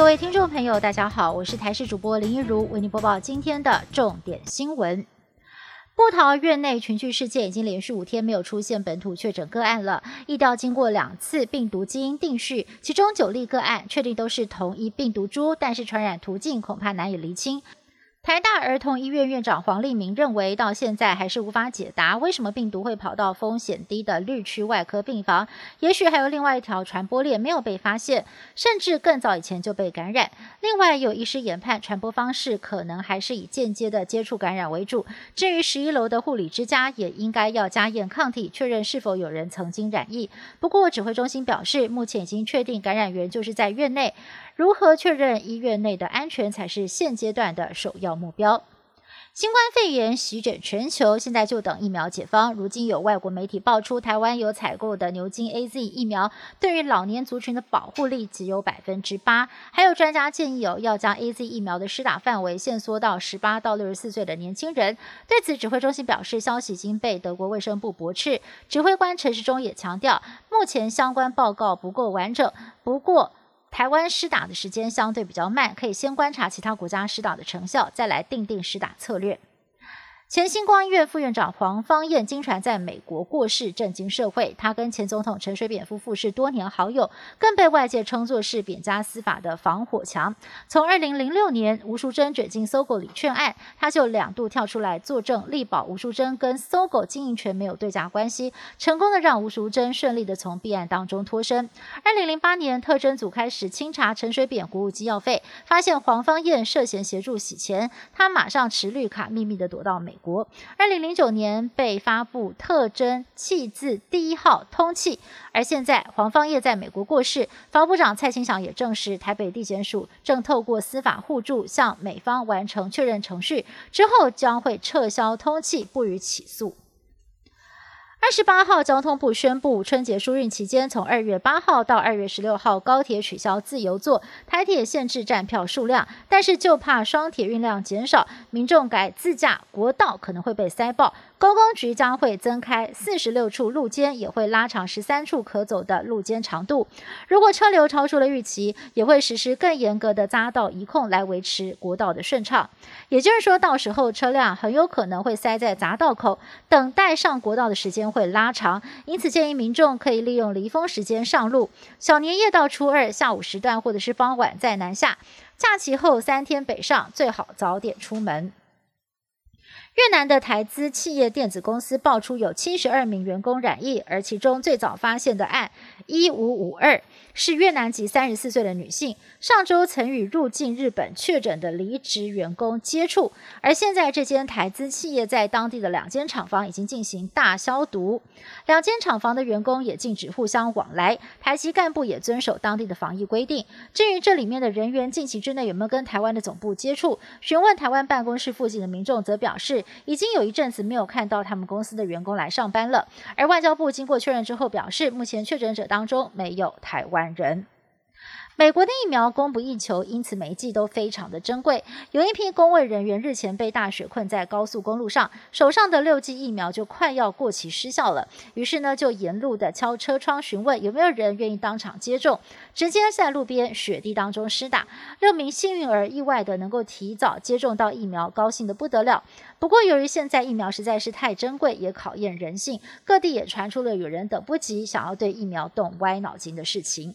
各位听众朋友，大家好，我是台视主播林一如，为您播报今天的重点新闻。波桃院内群聚事件已经连续五天没有出现本土确诊个案了。疫调经过两次病毒基因定序，其中九例个案确定都是同一病毒株，但是传染途径恐怕难以厘清。台大儿童医院院长黄立明认为，到现在还是无法解答为什么病毒会跑到风险低的绿区外科病房。也许还有另外一条传播链没有被发现，甚至更早以前就被感染。另外，有医师研判传播方式可能还是以间接的接触感染为主。至于十一楼的护理之家，也应该要加验抗体，确认是否有人曾经染疫。不过，指挥中心表示，目前已经确定感染源就是在院内。如何确认医院内的安全才是现阶段的首要目标？新冠肺炎席卷全球，现在就等疫苗解方。如今有外国媒体爆出，台湾有采购的牛津 A Z 疫苗，对于老年族群的保护力只有百分之八。还有专家建议有要将 A Z 疫苗的施打范围限缩到十八到六十四岁的年轻人。对此，指挥中心表示，消息已经被德国卫生部驳斥。指挥官陈时中也强调，目前相关报告不够完整。不过，台湾施打的时间相对比较慢，可以先观察其他国家施打的成效，再来定定施打策略。前星光医院副院长黄芳燕经传在美国过世，震惊社会。他跟前总统陈水扁夫妇是多年好友，更被外界称作是扁家司法的防火墙。从二零零六年吴淑珍卷进搜狗礼券案，他就两度跳出来作证，力保吴淑珍跟搜狗经营权没有对价关系，成功的让吴淑珍顺利的从弊案当中脱身。二零零八年特侦组开始清查陈水扁国务机要费，发现黄芳燕涉嫌协助洗钱，他马上持绿卡秘密的躲到美。国，二零零九年被发布特征气字第一号通气，而现在黄芳业在美国过世，防部长蔡清祥也证实，台北地检署正透过司法互助向美方完成确认程序，之后将会撤销通气，不予起诉。二十八号，交通部宣布，春节疏运期间，从二月八号到二月十六号，高铁取消自由座，台铁限制站票数量，但是就怕双铁运量减少，民众改自驾，国道可能会被塞爆。公共局将会增开四十六处路肩，也会拉长十三处可走的路肩长度。如果车流超出了预期，也会实施更严格的匝道移控来维持国道的顺畅。也就是说，到时候车辆很有可能会塞在匝道口，等待上国道的时间会会拉长。因此，建议民众可以利用离峰时间上路，小年夜到初二下午时段或者是傍晚再南下，假期后三天北上，最好早点出门。越南的台资企业电子公司爆出有七十二名员工染疫，而其中最早发现的案一五五二是越南籍三十四岁的女性，上周曾与入境日本确诊的离职员工接触，而现在这间台资企业在当地的两间厂房已经进行大消毒，两间厂房的员工也禁止互相往来，台籍干部也遵守当地的防疫规定。至于这里面的人员近期之内有没有跟台湾的总部接触，询问台湾办公室附近的民众则表示。已经有一阵子没有看到他们公司的员工来上班了，而外交部经过确认之后表示，目前确诊者当中没有台湾人。美国的疫苗供不应求，因此每一剂都非常的珍贵。有一批工卫人员日前被大雪困在高速公路上，手上的六剂疫苗就快要过期失效了。于是呢，就沿路的敲车窗询问有没有人愿意当场接种，直接在路边雪地当中施打。六名幸运儿意外的能够提早接种到疫苗，高兴的不得了。不过由于现在疫苗实在是太珍贵，也考验人性，各地也传出了有人等不及想要对疫苗动歪脑筋的事情。